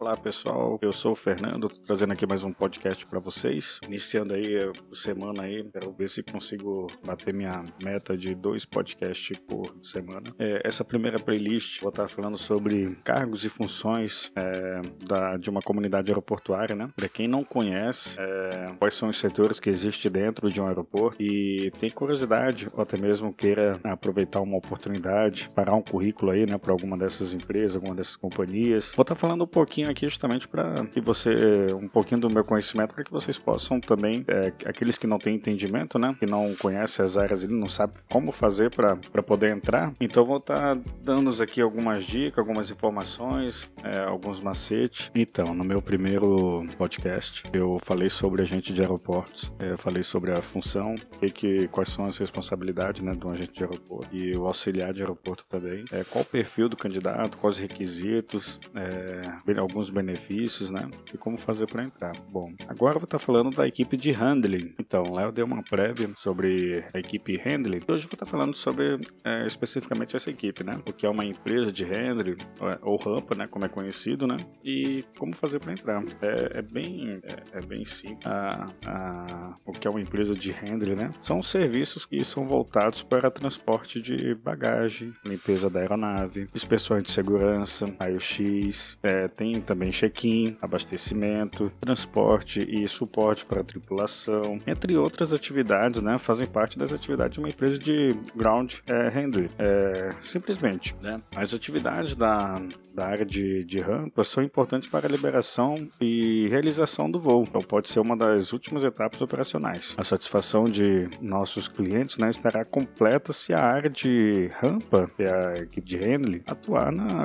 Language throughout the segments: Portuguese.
Olá pessoal, eu sou o Fernando, trazendo aqui mais um podcast para vocês. Iniciando aí a semana aí, quero ver se consigo bater minha meta de dois podcasts por semana. É, essa primeira playlist vou estar falando sobre cargos e funções é, da, de uma comunidade aeroportuária, né? Para quem não conhece, é, quais são os setores que existem dentro de um aeroporto e tem curiosidade ou até mesmo queira aproveitar uma oportunidade, parar um currículo aí, né, para alguma dessas empresas, alguma dessas companhias. Vou estar falando um pouquinho aqui justamente para que você, um pouquinho do meu conhecimento, para que vocês possam também, é, aqueles que não têm entendimento, né, que não conhecem as áreas e não sabem como fazer para poder entrar, então vou estar dando aqui algumas dicas, algumas informações, é, alguns macetes. Então, no meu primeiro podcast, eu falei sobre agente de aeroportos, é, falei sobre a função, e que, quais são as responsabilidades né, do agente de aeroporto e o auxiliar de aeroporto também, é, qual o perfil do candidato, quais os requisitos, é, alguns alguns benefícios, né? E como fazer para entrar. Bom, agora eu vou estar tá falando da equipe de handling. Então, lá eu dei uma prévia sobre a equipe handling. Hoje eu vou estar tá falando sobre é, especificamente essa equipe, né? O que é uma empresa de handling, ou rampa, né? Como é conhecido, né? E como fazer para entrar. É, é, bem, é, é, bem simples. A, a, o que é uma empresa de handling, né? São serviços que são voltados para transporte de bagagem, limpeza da aeronave, inspeções de segurança, raio-x, é, tem também check-in, abastecimento, transporte e suporte para a tripulação, entre outras atividades, né, fazem parte das atividades de uma empresa de ground é, handling. É, simplesmente, né, as atividades da, da área de, de rampa são importantes para a liberação e realização do voo, então pode ser uma das últimas etapas operacionais. A satisfação de nossos clientes né, estará completa se a área de rampa, que é a equipe de handling, atuar na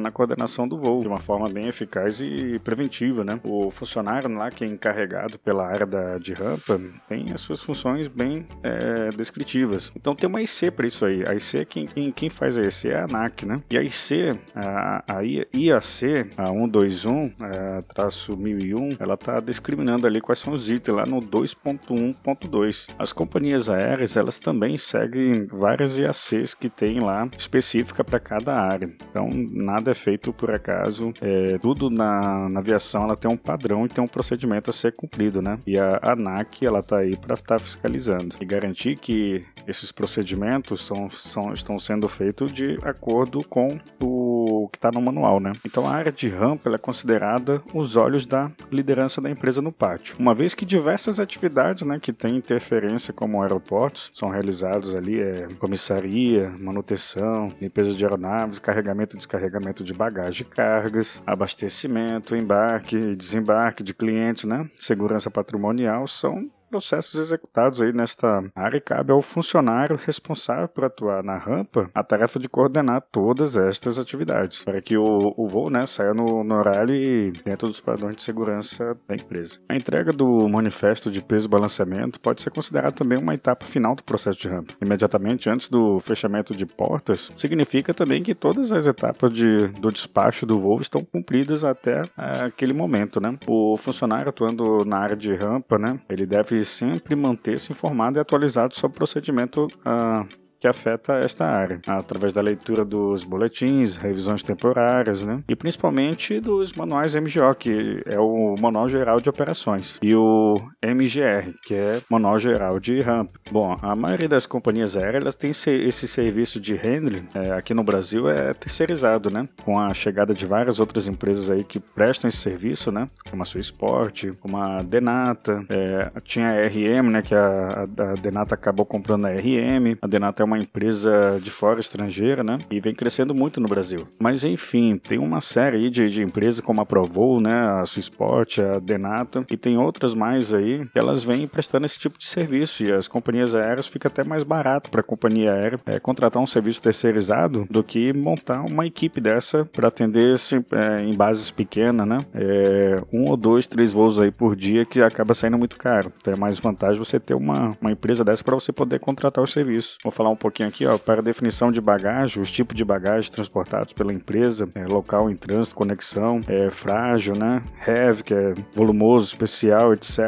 na coordenação do voo de uma forma bem eficaz e preventiva, né? O funcionário lá que é encarregado pela área da, de rampa tem as suas funções bem é, descritivas. Então tem uma IC para isso aí. A IC, quem, quem, quem, faz a IC é a ANAC, né? E a IC, a, a IAC, a 121, a traço 1001, ela tá discriminando ali quais são os itens lá no 2.1.2. As companhias aéreas, elas também seguem várias IACs que tem lá específica para cada área. Então nada é feito por acaso. É, é, tudo na, na, aviação ela tem um padrão e tem um procedimento a ser cumprido, né? E a ANAC ela tá aí para estar tá fiscalizando e garantir que esses procedimentos são, são, estão sendo feitos de acordo com o que está no manual, né? Então a área de rampa é considerada os olhos da liderança da empresa no pátio. Uma vez que diversas atividades, né, que têm interferência como aeroportos são realizados ali é comissaria, manutenção, limpeza de aeronaves, carregamento e descarregamento de bagagem e cargas, abastecimento, embarque e desembarque de clientes, né? Segurança patrimonial são processos executados aí nesta área e cabe ao funcionário responsável por atuar na rampa a tarefa de coordenar todas estas atividades, para que o, o voo né, saia no, no horário e dentro dos padrões de segurança da empresa. A entrega do manifesto de peso e balanceamento pode ser considerada também uma etapa final do processo de rampa. Imediatamente antes do fechamento de portas, significa também que todas as etapas de, do despacho do voo estão cumpridas até é, aquele momento, né? O funcionário atuando na área de rampa, né, ele deve sempre manter-se informado e atualizado sobre o procedimento uh, que afeta esta área, através da leitura dos boletins, revisões temporárias, né? E principalmente dos manuais MGO, que é o Manual Geral de Operações, e o MGR, que é Manual Geral de Ramp. Bom, a maioria das companhias aéreas tem esse serviço de handling é, aqui no Brasil é terceirizado, né? Com a chegada de várias outras empresas aí que prestam esse serviço, né? Como a Sua Sport, como a Denata, é, tinha a RM, né? Que a, a Denata acabou comprando a RM. A Denata é uma uma empresa de fora estrangeira, né? E vem crescendo muito no Brasil. Mas enfim, tem uma série aí de, de empresas como a Provol, né? A Susport, a Denata e tem outras mais aí que elas vêm prestando esse tipo de serviço e as companhias aéreas fica até mais barato para a companhia aérea é, contratar um serviço terceirizado do que montar uma equipe dessa para atender é, em bases pequenas, né? É, um ou dois, três voos aí por dia que acaba saindo muito caro. Então é mais vantagem você ter uma, uma empresa dessa para você poder contratar o serviço. Vou falar um pouquinho aqui, ó, para a definição de bagagem, os tipos de bagagem transportados pela empresa, é, local em trânsito, conexão, é frágil, né? Heavy, que é volumoso, especial, etc.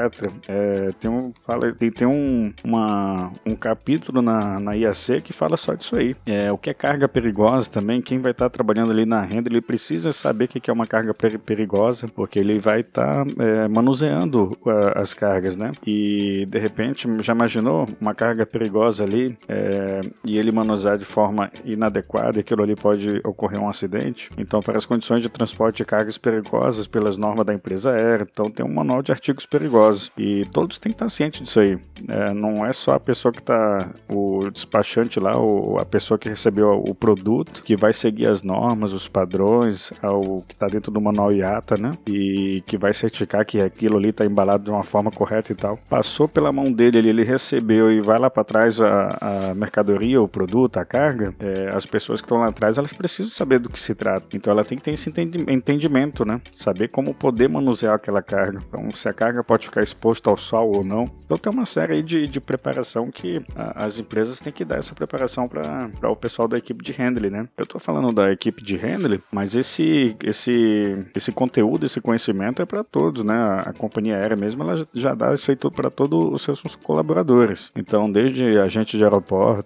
É, tem um, fala, tem, tem um, uma, um capítulo na, na IAC que fala só disso aí. É, o que é carga perigosa também, quem vai estar tá trabalhando ali na renda, ele precisa saber o que é uma carga perigosa, porque ele vai estar tá, é, manuseando uh, as cargas, né? E de repente, já imaginou uma carga perigosa ali é, e ele manusear de forma inadequada aquilo ali pode ocorrer um acidente? Então, para as condições de transporte de cargas perigosas pelas normas da empresa aérea, então tem um manual de artigos perigosos e todos têm que estar cientes disso aí. É, não é só a pessoa que está, o despachante lá, ou a pessoa que recebeu o produto, que vai seguir as normas, os padrões, ao que está dentro do manual IATA, né? E que vai certificar que aquilo ali está embalado de uma forma correta e tal. Passou pela mão dele, ele, ele recebeu e vai lá para trás a, a, mercadoria, o produto, a carga. É, as pessoas que estão lá atrás, elas precisam saber do que se trata. Então ela tem que ter esse entendimento, né? Saber como poder manusear aquela carga. Então, se a carga pode ficar exposta ao sol ou não. Então tem uma série de, de preparação que a, as empresas têm que dar essa preparação para o pessoal da equipe de handling, né? Eu estou falando da equipe de handling, mas esse, esse, esse conteúdo, esse conhecimento é para todos, né? A, a, companhia aérea mesmo, ela já dá isso aí tudo para todos os seus colaboradores. Então, desde agente de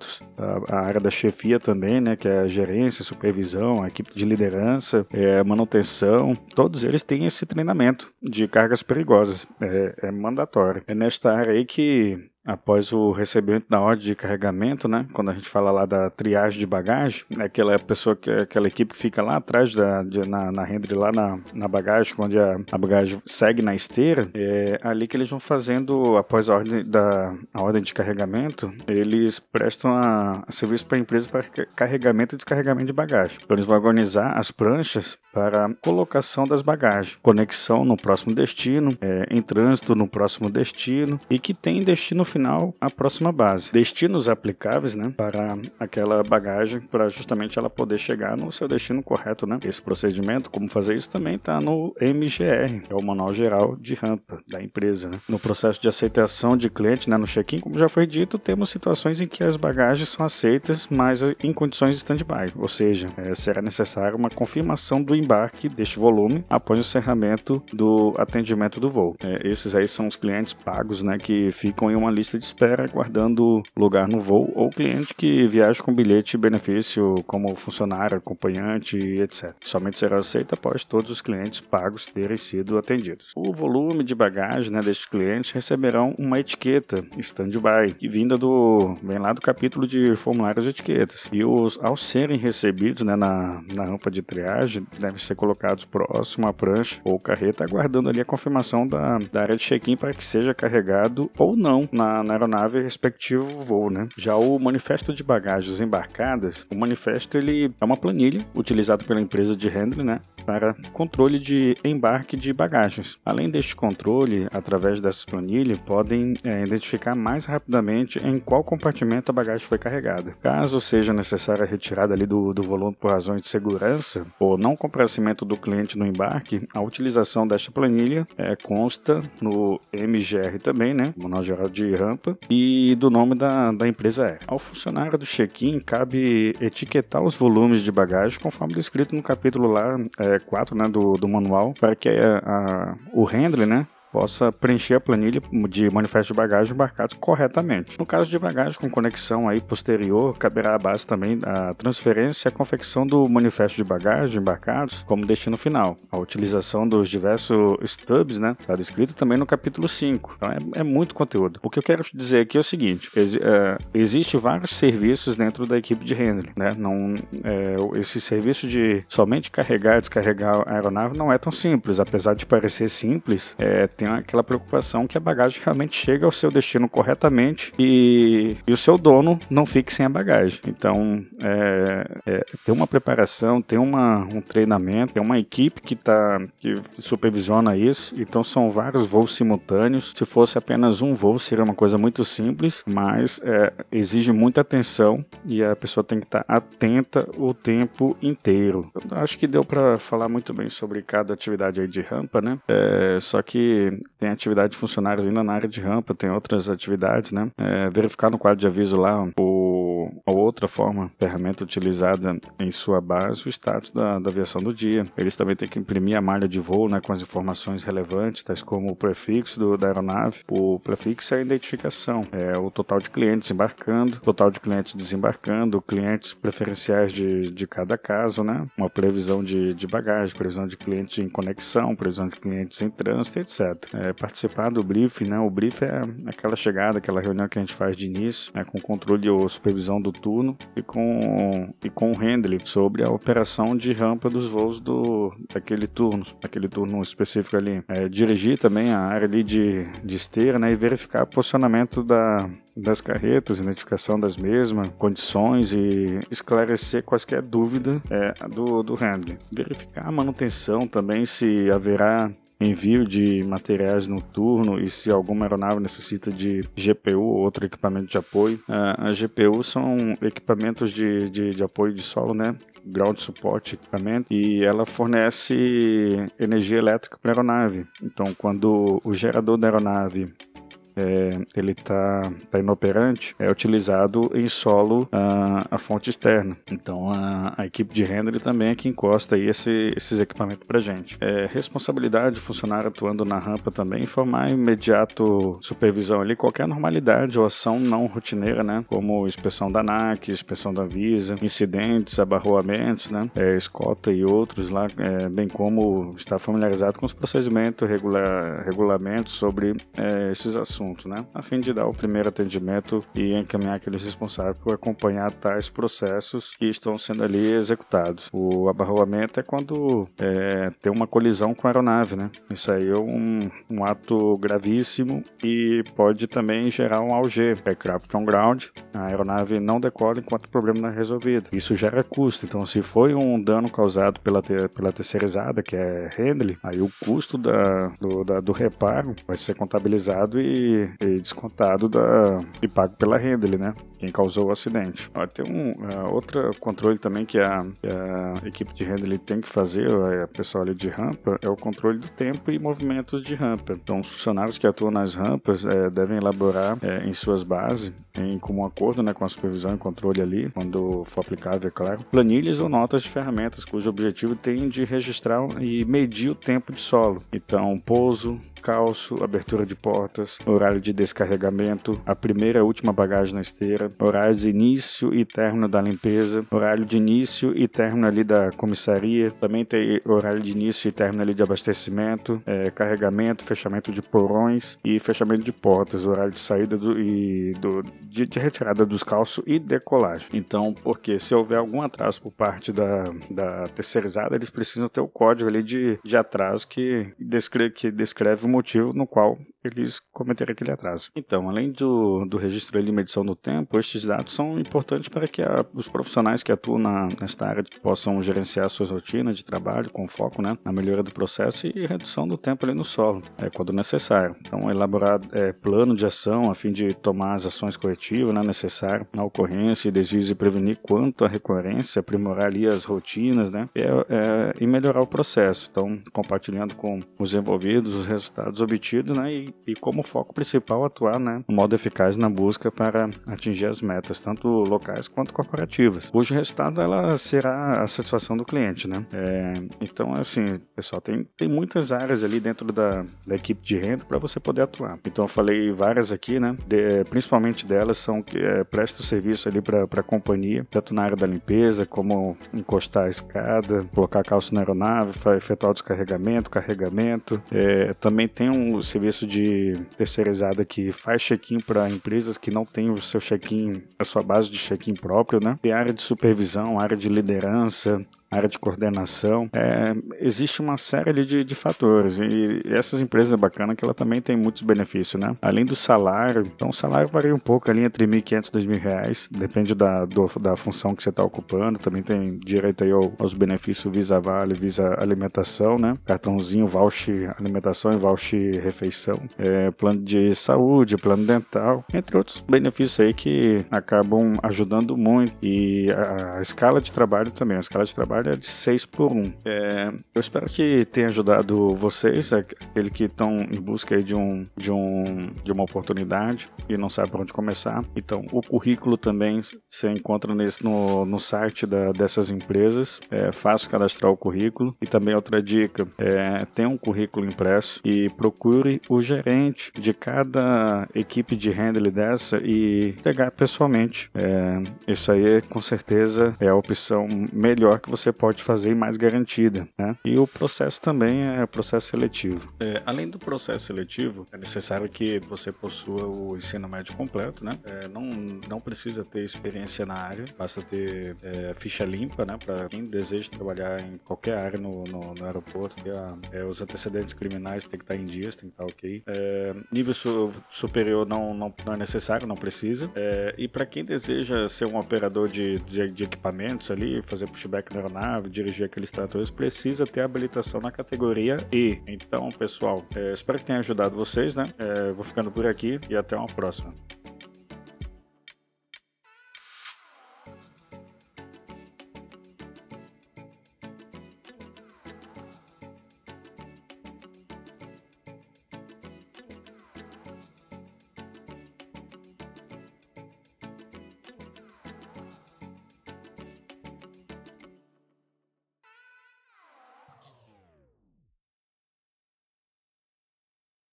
aeroportos, a, a, área da chefia também, né? Que é a gerência, supervisão, a equipe de liderança, é, manutenção, todos eles têm esse treinamento de cargas perigosas. É, é mandatório. É nesta área aí que após o recebimento da ordem de carregamento, né? Quando a gente fala lá da triagem de bagagem, é aquela pessoa que aquela equipe que fica lá atrás da de, na, na rendre lá na, na bagagem, onde a, a, bagagem segue na esteira, é ali que eles vão fazendo após a ordem da a ordem de carregamento, eles prestam a, a serviço para a empresa para carregamento e descarregamento de bagagem. Então eles vão organizar as pranchas para colocação das bagagens, conexão no próximo destino, é, em trânsito no próximo destino e que tem destino final final a próxima base. Destinos aplicáveis, né, para aquela bagagem, para justamente ela poder chegar no seu destino correto, né? Esse procedimento, como fazer isso, também está no MGR, que é o Manual Geral de Rampa da empresa, né? No processo de aceitação de cliente, né, no check-in, como já foi dito, temos situações em que as bagagens são aceitas, mas em condições de stand-by, ou seja, é, será necessária uma confirmação do embarque deste volume após o encerramento do atendimento do voo. É, esses aí são os clientes pagos, né, que ficam em uma lista lista de espera aguardando lugar no voo ou cliente que viaja com bilhete e benefício como funcionário, acompanhante, etc. Somente será aceito após todos os clientes pagos terem sido atendidos. O volume de bagagem né, destes clientes receberão uma etiqueta stand-by, vinda do vem lá do capítulo de formulários de etiquetas. E os ao serem recebidos né, na, na rampa de triagem, devem ser colocados próximo à prancha ou carreta, aguardando ali a confirmação da, da área de check-in para que seja carregado ou não na na, aeronave respectivo voo, né? Já o manifesto de bagagens embarcadas, o manifesto ele é uma planilha utilizada pela empresa de handling, né, para controle de embarque de bagagens. Além deste controle, através dessas planilhas, podem é, identificar mais rapidamente em qual compartimento a bagagem foi carregada. Caso seja necessária a retirada ali do, do volume por razões de segurança ou não comparecimento do cliente no embarque, a utilização desta planilha é, consta no MGR também, né, Manual Geral de rampa e do nome da, da empresa aérea. Ao funcionário do check-in, cabe etiquetar os volumes de bagagem conforme descrito no capítulo lá é, 4 né, do, do manual, para que a, a, o handler, né, possa preencher a planilha de manifesto de bagagem embarcados corretamente. No caso de bagagem com conexão aí posterior, caberá à base também a transferência e a confecção do manifesto de bagagem embarcados como destino final. A utilização dos diversos stubs, né, está descrito também no capítulo 5. Então é, é, muito conteúdo. O que eu quero dizer aqui é o seguinte, é, existe vários serviços dentro da equipe de handling, né, não, é, esse serviço de somente carregar e descarregar a aeronave não é tão simples, apesar de parecer simples, é, tem aquela preocupação que a bagagem realmente chega ao seu destino corretamente e, e o seu dono não fique sem a bagagem. Então, é, é, tem uma preparação, tem uma, um treinamento, tem uma equipe que, tá, que supervisiona isso. Então, são vários voos simultâneos. Se fosse apenas um voo, seria uma coisa muito simples, mas é, exige muita atenção e a pessoa tem que estar atenta o tempo inteiro. Eu acho que deu para falar muito bem sobre cada atividade aí de rampa, né? É, só que tem atividade de funcionários ainda na área de rampa, tem outras atividades, né? É, verificar no quadro de aviso lá o, o outra forma, ferramenta utilizada em sua base, o status da, da do dia. Eles também têm que imprimir a malha de voo né, com as informações relevantes, tais como o prefixo do, da aeronave. O prefixo é a identificação, é o total de clientes embarcando, total de clientes desembarcando, clientes preferenciais de, de cada caso, né? Uma previsão de, de bagagem, previsão de clientes em conexão, previsão de clientes em trânsito, etc. É, participar do briefing, né? O briefing é aquela chegada, aquela reunião que a gente faz de início, né? com controle ou supervisão do turno e com, e com o handling sobre a operação de rampa dos voos do, daquele turno, daquele turno específico ali. É, dirigir também a área ali de, de esteira, né? E verificar o posicionamento da, das carretas, identificação das mesmas, condições e esclarecer quaisquer dúvida é, do, do handling. Verificar a manutenção também, se haverá envio de materiais noturno e se alguma aeronave necessita de GPU ou outro equipamento de apoio. A GPU são equipamentos de, de, de apoio de solo, né? ground support equipamento e ela fornece energia elétrica para a aeronave. Então, quando o gerador da aeronave é, ele está tá inoperante, é utilizado em solo a, a fonte externa. Então a, a, equipe de render também é que encosta aí esse, esses equipamentos para gente. É, responsabilidade do funcionário atuando na rampa também, informar imediato supervisão ali qualquer normalidade ou ação não rotineira, né? Como inspeção da ANAC, inspeção da Visa, incidentes, abarroamentos, né? É, escota e outros lá, é, bem como estar familiarizado com os procedimentos, regular, regulamentos sobre é, esses assuntos assunto, né? A fim de dar o primeiro atendimento e encaminhar aqueles responsáveis por acompanhar tais processos que estão sendo ali executados. O abarroamento é quando é, tem uma colisão com a aeronave, né? Isso aí é um, um ato gravíssimo e pode também gerar um AUG, aircraft on ground. A aeronave não decola enquanto o problema não é resolvido. Isso gera custo. Então, se foi um dano causado pela, pela terceirizada, que é Handley, aí o custo da, do, da, do reparo vai ser contabilizado e e, descontado da, e pago pela renda, né? Quem causou o acidente. Ó, tem um uh, outro controle também que a, a equipe de renda tem que fazer, a pessoal ali de rampa, é o controle do tempo e movimentos de rampa. Então, os funcionários que atuam nas rampas é, devem elaborar é, em suas bases, em comum acordo né, com a supervisão e controle ali, quando for aplicável, é claro, planilhas ou notas de ferramentas cujo objetivo tem de registrar e medir o tempo de solo. Então, pouso, calço, abertura de portas, horário de descarregamento, a primeira e última bagagem na esteira, horário de início e término da limpeza, horário de início e término ali da comissaria, também tem horário de início e término ali de abastecimento, é, carregamento, fechamento de porões e fechamento de portas, horário de saída do, e do, de, de retirada dos calços e decolagem. Então, porque se houver algum atraso por parte da, da terceirizada, eles precisam ter o código ali de, de atraso que descreve, que descreve motivo no qual eles cometeram aquele atraso. Então, além do, do registro e medição do tempo, estes dados são importantes para que a, os profissionais que atuam na, nesta área possam gerenciar suas rotinas de trabalho com foco né, na melhora do processo e redução do tempo ali no solo, é, quando necessário. Então, elaborar é, plano de ação a fim de tomar as ações corretivas né, necessárias na ocorrência e desvios e prevenir quanto à recorrência, aprimorar ali as rotinas né, é, é, e melhorar o processo. Então, compartilhando com os envolvidos os resultados obtidos né, e e, como foco principal atuar né, no modo eficaz na busca para atingir as metas, tanto locais quanto corporativas, cujo resultado ela será a satisfação do cliente. Né? É, então, assim, pessoal, tem, tem muitas áreas ali dentro da, da equipe de renda para você poder atuar. Então, eu falei várias aqui, né? De, principalmente delas são que é, presta o serviço ali para a companhia, tanto na área da limpeza, como encostar a escada, colocar calço na aeronave, efetuar o descarregamento, carregamento. É, também tem um serviço de terceirizada que faz check-in para empresas que não têm o seu check-in, a sua base de check-in próprio, né? Tem área de supervisão, área de liderança, área de coordenação. É, existe uma série de, de fatores e essas empresas é bacana que ela também tem muitos benefícios, né? Além do salário, então o salário varia um pouco ali entre 1.500 e 2.000 reais, depende da, do, da função que você está ocupando. Também tem direito aí aos benefícios Visa Vale, Visa Alimentação, né? Cartãozinho, voucher alimentação e voucher refeição, é, plano de saúde, plano dental, entre outros benefícios aí que acabam ajudando muito e a, a escala de trabalho também. A escala de trabalho é de 6 por 1. É, eu espero que tenha ajudado vocês, aquele que estão em busca de, um, de, um, de uma oportunidade e não sabe por onde começar. Então, o currículo também você encontra nesse, no, no site da, dessas empresas. É fácil cadastrar o currículo. E também outra dica, é, tenha um currículo impresso e procure o gerente de cada equipe de handle dessa e pegar pessoalmente. É, isso aí, com certeza, é a opção melhor que você pode fazer mais garantida. Né? E o processo também é processo seletivo. É, além do processo seletivo, é necessário que você possua o ensino médio completo. Né? É, não, não precisa ter experiência na área, basta ter é, ficha limpa né? para quem deseja trabalhar em qualquer área no, no, no aeroporto. A, é, os antecedentes criminais tem que estar em dias, tem que estar ok. É, nível su superior não, não, não, é necessário, não precisa. É, e para quem deseja ser um operador de, de, de, equipamentos ali, fazer pushback na aeronave, dirigir aqueles tratores, precisa ter habilitação na categoria E. Então, pessoal, é, espero que tenha ajudado vocês, né? É, vou ficando por aqui e até uma próxima.